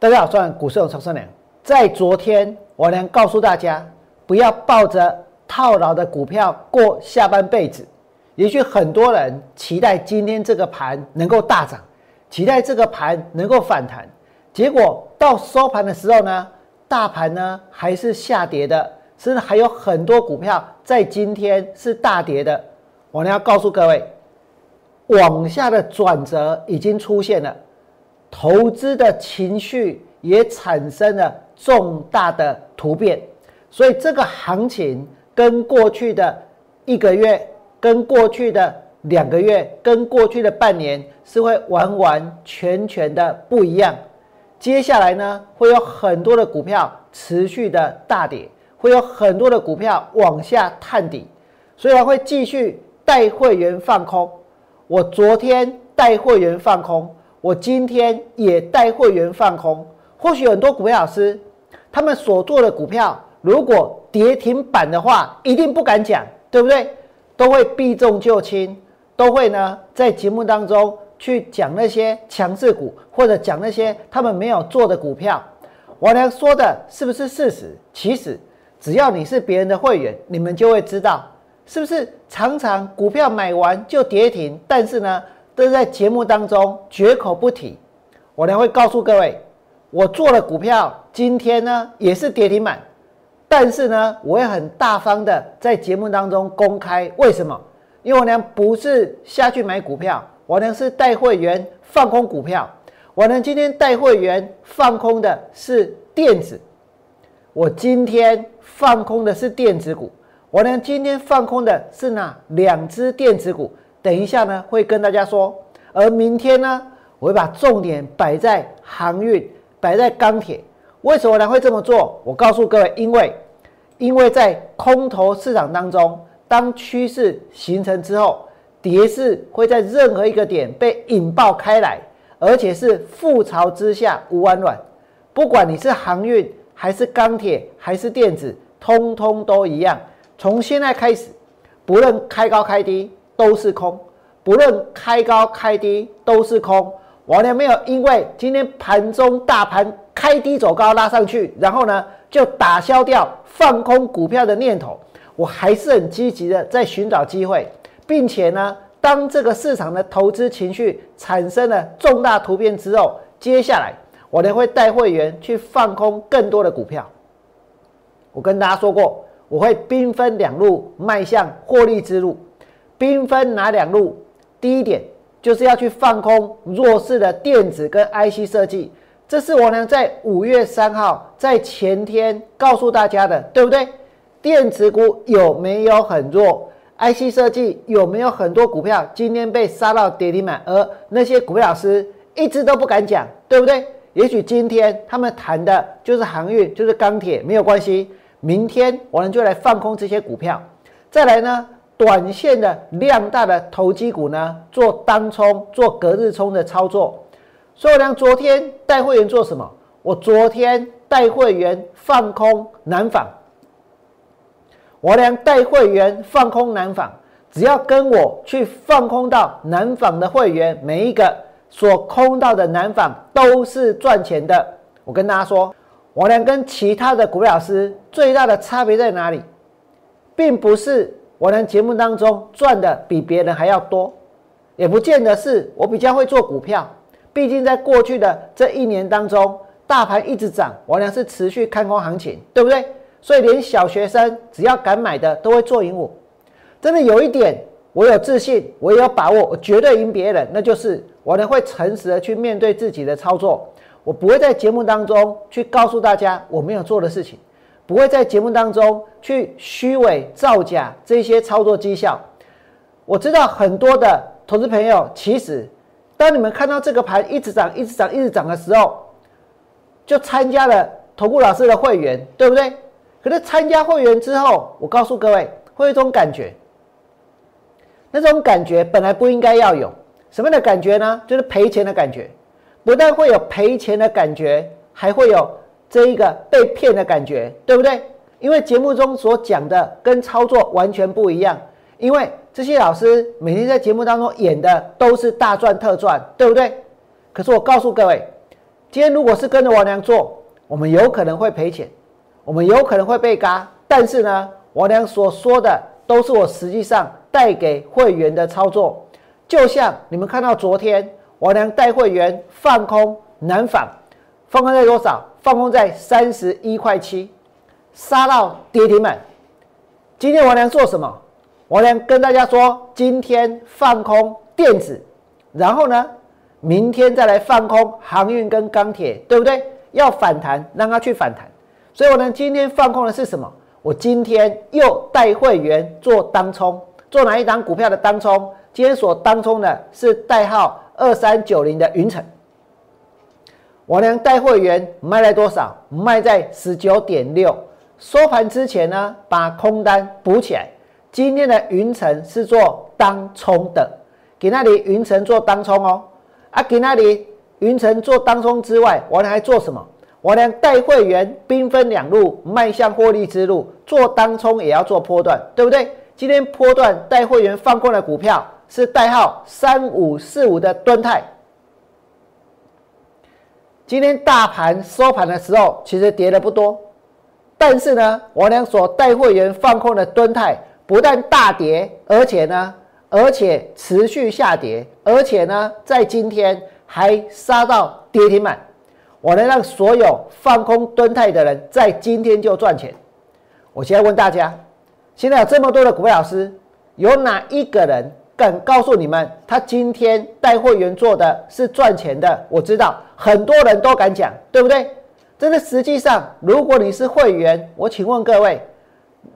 大家好，我是股市有超生良。在昨天，我良告诉大家，不要抱着套牢的股票过下半辈子。也许很多人期待今天这个盘能够大涨，期待这个盘能够反弹，结果到收盘的时候呢，大盘呢还是下跌的，甚至还有很多股票在今天是大跌的。我呢要告诉各位，往下的转折已经出现了。投资的情绪也产生了重大的突变，所以这个行情跟过去的一个月、跟过去的两个月、跟过去的半年是会完完全全的不一样。接下来呢，会有很多的股票持续的大跌，会有很多的股票往下探底，所以会继续带会员放空。我昨天带会员放空。我今天也带会员放空，或许很多股票老师，他们所做的股票如果跌停板的话，一定不敢讲，对不对？都会避重就轻，都会呢在节目当中去讲那些强势股，或者讲那些他们没有做的股票。我呢说的是不是事实？其实只要你是别人的会员，你们就会知道，是不是常常股票买完就跌停，但是呢？都是在节目当中绝口不提，我呢会告诉各位，我做了股票，今天呢也是跌停板，但是呢我会很大方的在节目当中公开，为什么？因为我呢不是下去买股票，我呢是带会员放空股票，我呢今天带会员放空的是电子，我今天放空的是电子股，我呢今天放空的是哪两只电子股？等一下呢，会跟大家说。而明天呢，我会把重点摆在航运，摆在钢铁。为什么呢？会这么做？我告诉各位，因为，因为在空头市场当中，当趋势形成之后，跌势会在任何一个点被引爆开来，而且是覆巢之下无完卵。不管你是航运，还是钢铁，还是电子，通通都一样。从现在开始，不论开高开低。都是空，不论开高开低都是空。我呢没有因为今天盘中大盘开低走高拉上去，然后呢就打消掉放空股票的念头。我还是很积极的在寻找机会，并且呢，当这个市场的投资情绪产生了重大突变之后，接下来我呢会带会员去放空更多的股票。我跟大家说过，我会兵分两路迈向获利之路。兵分哪两路？第一点就是要去放空弱势的电子跟 IC 设计，这是我呢在五月三号在前天告诉大家的，对不对？电子股有没有很弱？IC 设计有没有很多股票今天被杀到跌停板？而那些股票老师一直都不敢讲，对不对？也许今天他们谈的就是航运，就是钢铁，没有关系。明天我们就来放空这些股票，再来呢？短线的量大的投机股呢，做当冲、做隔日冲的操作。所以我昨天带会员做什么？我昨天带会员放空南纺。我俩带会员放空南纺，只要跟我去放空到南纺的会员，每一个所空到的南纺都是赚钱的。我跟大家说，我俩跟其他的股老师最大的差别在哪里，并不是。我呢，节目当中赚的比别人还要多，也不见得是我比较会做股票。毕竟在过去的这一年当中，大盘一直涨，我呢是持续看空行情，对不对？所以连小学生只要敢买的都会做赢我。真的有一点，我有自信，我有把握，我绝对赢别人，那就是我呢会诚实的去面对自己的操作，我不会在节目当中去告诉大家我没有做的事情。不会在节目当中去虚伪造假这些操作绩效。我知道很多的投资朋友，其实当你们看到这个盘一直涨、一直涨、一直涨的时候，就参加了投顾老师的会员，对不对？可是参加会员之后，我告诉各位，会有一种感觉，那种感觉本来不应该要有。什么样的感觉呢？就是赔钱的感觉。不但会有赔钱的感觉，还会有。这一个被骗的感觉，对不对？因为节目中所讲的跟操作完全不一样。因为这些老师每天在节目当中演的都是大赚特赚，对不对？可是我告诉各位，今天如果是跟着王良做，我们有可能会赔钱，我们有可能会被嘎。但是呢，王良所说的都是我实际上带给会员的操作。就像你们看到昨天王良带会员放空南纺，放空在多少？放空在三十一块七，杀到跌停板。今天王良做什么？王良跟大家说，今天放空电子，然后呢，明天再来放空航运跟钢铁，对不对？要反弹，让它去反弹。所以，我呢今天放空的是什么？我今天又带会员做当冲，做哪一档股票的当冲？今天所当冲的是代号二三九零的云城。我呢带会员卖了多少？卖在十九点六。收盘之前呢，把空单补起来。今天的云层是做当冲的，给那里云层做当冲哦。啊，给那里云层做当冲之外，我还做什么？我呢带会员兵分两路，迈向获利之路。做当冲也要做波段，对不对？今天波段带会员放空的股票是代号三五四五的敦泰。今天大盘收盘的时候，其实跌的不多。但是呢，我俩所带会员放空的吨泰不但大跌，而且呢，而且持续下跌，而且呢，在今天还杀到跌停板。我能让所有放空吨泰的人在今天就赚钱。我现在问大家，现在有这么多的股票老师，有哪一个人敢告诉你们，他今天带会员做的是赚钱的？我知道很多人都敢讲，对不对？真的，实际上，如果你是会员，我请问各位，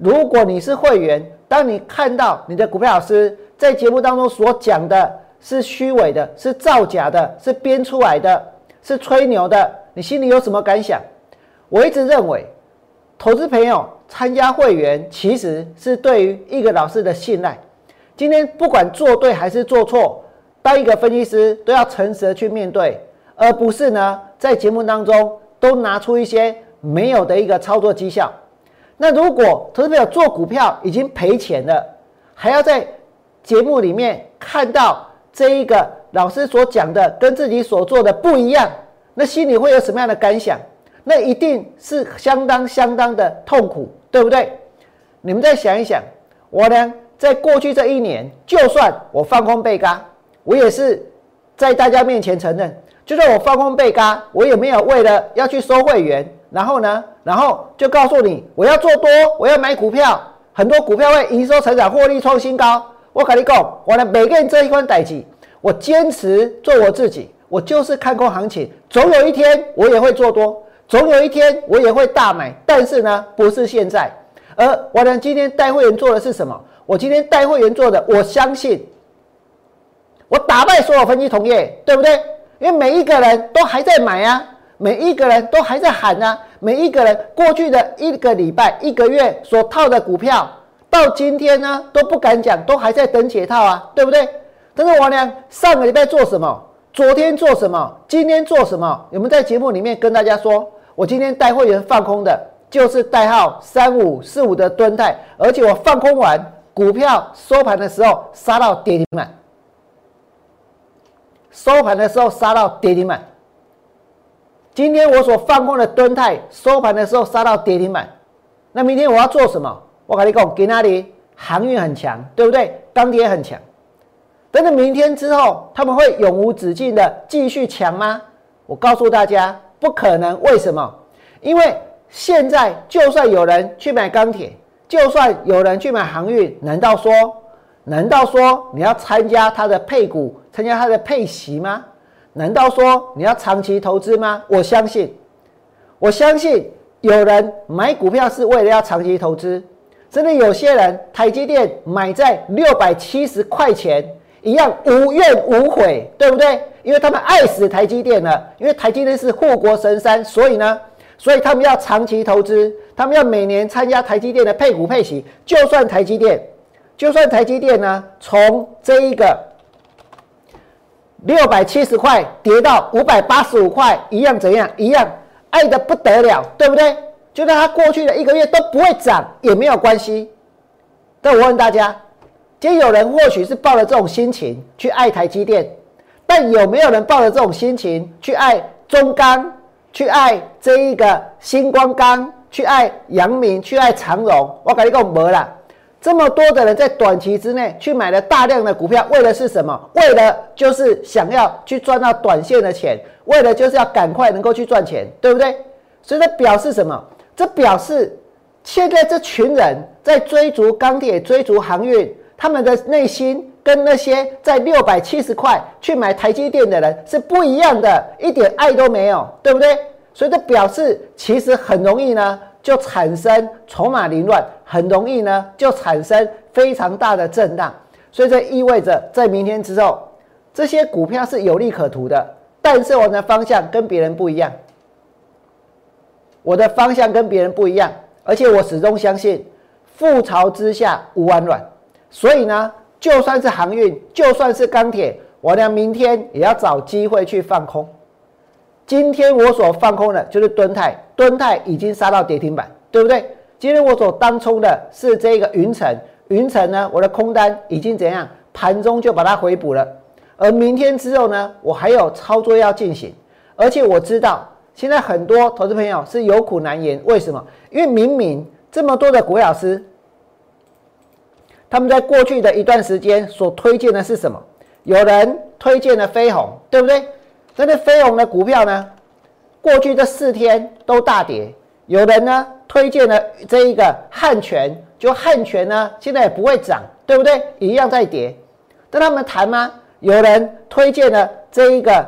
如果你是会员，当你看到你的股票老师在节目当中所讲的是虚伪的、是造假的、是编出来的、是吹牛的，你心里有什么感想？我一直认为，投资朋友参加会员其实是对于一个老师的信赖。今天不管做对还是做错，当一个分析师都要诚实的去面对，而不是呢在节目当中。都拿出一些没有的一个操作绩效，那如果投资朋友做股票已经赔钱了，还要在节目里面看到这一个老师所讲的跟自己所做的不一样，那心里会有什么样的感想？那一定是相当相当的痛苦，对不对？你们再想一想，我呢，在过去这一年，就算我放空被嘎，我也是在大家面前承认。就算我放空被嘎，我也没有为了要去收会员，然后呢，然后就告诉你我要做多，我要买股票，很多股票会营收成长、获利创新高。我跟你讲，我的每个人这一关代级，我坚持做我自己，我就是看空行情，总有一天我也会做多，总有一天我也会大买，但是呢，不是现在。而我呢，今天带会员做的是什么？我今天带会员做的，我相信我打败所有分析同业，对不对？因为每一个人都还在买啊，每一个人都还在喊啊，每一个人过去的一个礼拜、一个月所套的股票，到今天呢都不敢讲，都还在等解套啊，对不对？但是王良上个礼拜做什么？昨天做什么？今天做什么？有没有在节目里面跟大家说，我今天带会员放空的，就是代号三五四五的吨泰，而且我放空完股票收盘的时候杀到跌停板。收盘的时候杀到跌停板。今天我所放空的吨泰收盘的时候杀到跌停板。那明天我要做什么？我跟你讲，给那里航运很强，对不对？钢铁很强。等等明天之后，他们会永无止境的继续强吗？我告诉大家，不可能。为什么？因为现在就算有人去买钢铁，就算有人去买航运，难道说？难道说你要参加它的配股、参加它的配息吗？难道说你要长期投资吗？我相信，我相信有人买股票是为了要长期投资。真的有些人，台积电买在六百七十块钱，一样无怨无悔，对不对？因为他们爱死台积电了，因为台积电是护国神山，所以呢，所以他们要长期投资，他们要每年参加台积电的配股配息，就算台积电。就算台积电呢，从这一个六百七十块跌到五百八十五块，一样怎样？一样爱的不得了，对不对？就算它过去的一个月都不会涨，也没有关系。但我问大家，今天有人或许是抱着这种心情去爱台积电，但有没有人抱着这种心情去爱中钢，去爱这一个星光钢，去爱阳明，去爱长荣，我跟你讲没了。这么多的人在短期之内去买了大量的股票，为的是什么？为的就是想要去赚到短线的钱，为了就是要赶快能够去赚钱，对不对？所以这表示什么？这表示现在这群人在追逐钢铁、追逐航运，他们的内心跟那些在六百七十块去买台积电的人是不一样的，一点爱都没有，对不对？所以这表示其实很容易呢。就产生筹码凌乱，很容易呢，就产生非常大的震荡。所以这意味着，在明天之后，这些股票是有利可图的。但是我的方向跟别人不一样，我的方向跟别人不一样，而且我始终相信，覆巢之下无完卵。所以呢，就算是航运，就算是钢铁，我呢明天也要找机会去放空。今天我所放空的就是敦泰，敦泰已经杀到跌停板，对不对？今天我所当冲的是这个云层，云层呢，我的空单已经怎样？盘中就把它回补了。而明天之后呢，我还有操作要进行，而且我知道现在很多投资朋友是有苦难言，为什么？因为明明这么多的股老师，他们在过去的一段时间所推荐的是什么？有人推荐了飞鸿，对不对？那这飞鸿的股票呢？过去这四天都大跌。有人呢推荐了这一个汉泉，就汉泉呢现在也不会涨，对不对？一样在跌。跟他们谈吗？有人推荐了这一个，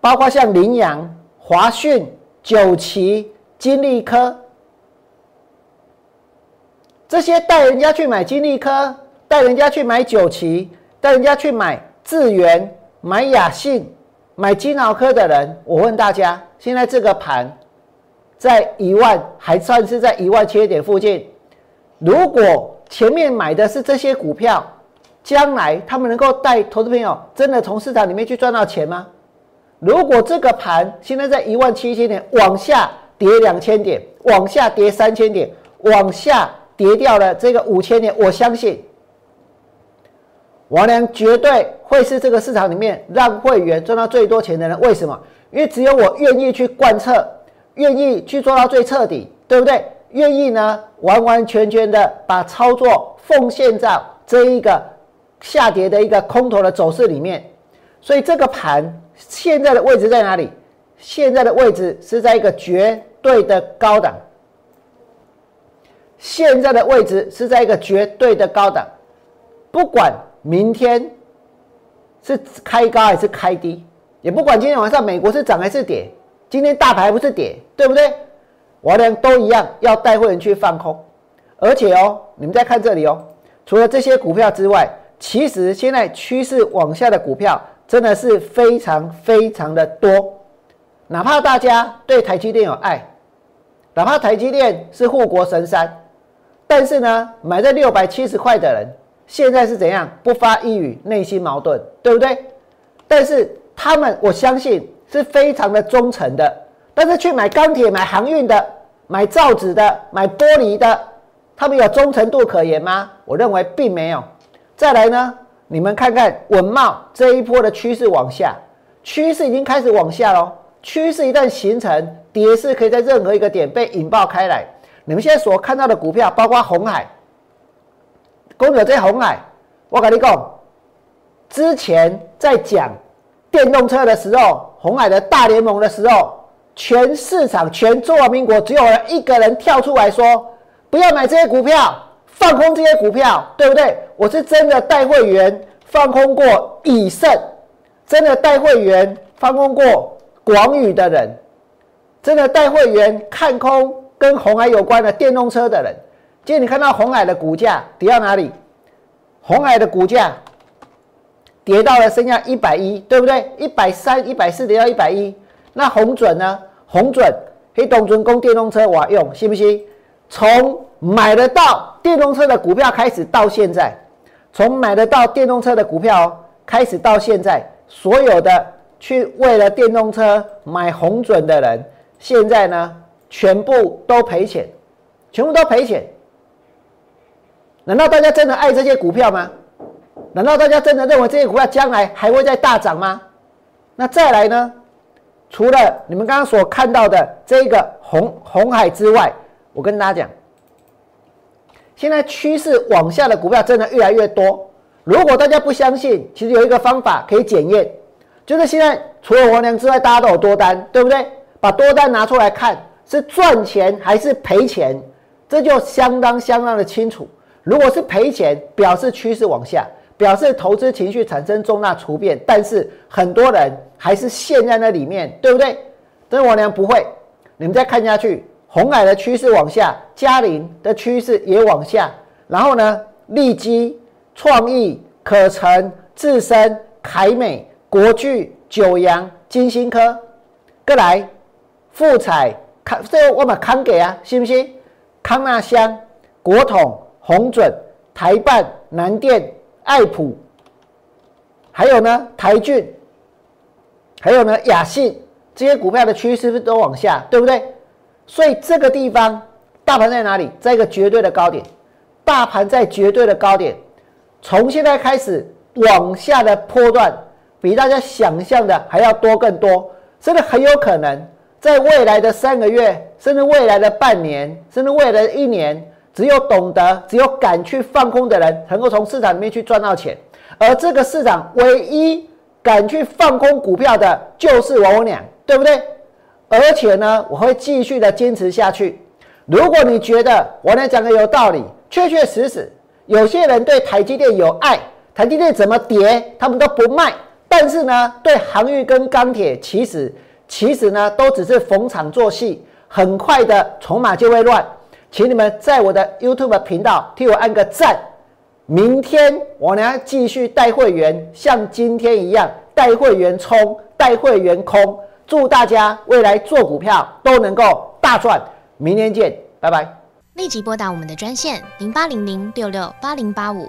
包括像羚羊、华讯、九旗、金利科这些带人家去买金利科，带人家去买九旗，带人家去买智源、买雅信。买金脑科的人，我问大家，现在这个盘在一万，还算是在一万千点附近。如果前面买的是这些股票，将来他们能够带投资朋友真的从市场里面去赚到钱吗？如果这个盘现在在一万七千点，往下跌两千点，往下跌三千点，往下跌掉了这个五千点，我相信。王良绝对会是这个市场里面让会员赚到最多钱的人。为什么？因为只有我愿意去贯彻，愿意去做到最彻底，对不对？愿意呢，完完全全的把操作奉献在这一个下跌的一个空头的走势里面。所以这个盘现在的位置在哪里？现在的位置是在一个绝对的高档。现在的位置是在一个绝对的高档，不管。明天是开高还是开低，也不管今天晚上美国是涨还是跌，今天大盘不是跌，对不对？我俩都一样要带会员去放空，而且哦，你们再看这里哦，除了这些股票之外，其实现在趋势往下的股票真的是非常非常的多。哪怕大家对台积电有爱，哪怕台积电是护国神山，但是呢，买在六百七十块的人。现在是怎样不发一语，内心矛盾，对不对？但是他们，我相信是非常的忠诚的。但是去买钢铁、买航运的、买造纸的、买玻璃的，他们有忠诚度可言吗？我认为并没有。再来呢，你们看看文茂这一波的趋势往下，趋势已经开始往下喽。趋势一旦形成，跌势可以在任何一个点被引爆开来。你们现在所看到的股票，包括红海。公牛在红海，我跟你讲，之前在讲电动车的时候，红海的大联盟的时候，全市场全中华民国只有一个人跳出来说，不要买这些股票，放空这些股票，对不对？我是真的带会员放空过以盛，真的带会员放空过广宇的人，真的带会员看空跟红海有关的电动车的人。今天你看到红海的股价跌到哪里？红海的股价跌到了剩下一百一，对不对？一百三、一百四跌到一百一。那红准呢？红准黑东准供电动车我用，信不信？从买得到电动车的股票开始到现在，从买得到电动车的股票开始到现在，所有的去为了电动车买红准的人，现在呢，全部都赔钱，全部都赔钱。难道大家真的爱这些股票吗？难道大家真的认为这些股票将来还会再大涨吗？那再来呢？除了你们刚刚所看到的这个红红海之外，我跟大家讲，现在趋势往下的股票真的越来越多。如果大家不相信，其实有一个方法可以检验，就是现在除了王良之外，大家都有多单，对不对？把多单拿出来看，是赚钱还是赔钱，这就相当相当的清楚。如果是赔钱，表示趋势往下，表示投资情绪产生重大突变，但是很多人还是陷在那里面，对不对？但是王良不会，你们再看下去，红海的趋势往下，嘉麟的趋势也往下，然后呢，利基。创意、可成、智深、凯美、国巨、九阳、金星科，各来富彩康，这我把康给啊，信不信？康纳香、国统、宏准、台办、南电、爱普，还有呢台骏，还有呢雅信，这些股票的趋势是不是都往下，对不对？所以这个地方大盘在哪里？在一个绝对的高点，大盘在绝对的高点。从现在开始往下的波段，比大家想象的还要多更多，真的很有可能在未来的三个月，甚至未来的半年，甚至未来的一年，只有懂得、只有敢去放空的人，能够从市场里面去赚到钱。而这个市场唯一敢去放空股票的，就是我俩，对不对？而且呢，我会继续的坚持下去。如果你觉得我俩讲的有道理，确确实实。有些人对台积电有爱，台积电怎么跌，他们都不卖。但是呢，对航运跟钢铁，其实其实呢，都只是逢场作戏，很快的筹码就会乱。请你们在我的 YouTube 频道替我按个赞。明天我呢继续带会员，像今天一样带会员冲，带会员空。祝大家未来做股票都能够大赚。明天见，拜拜。立即拨打我们的专线零八零零六六八零八五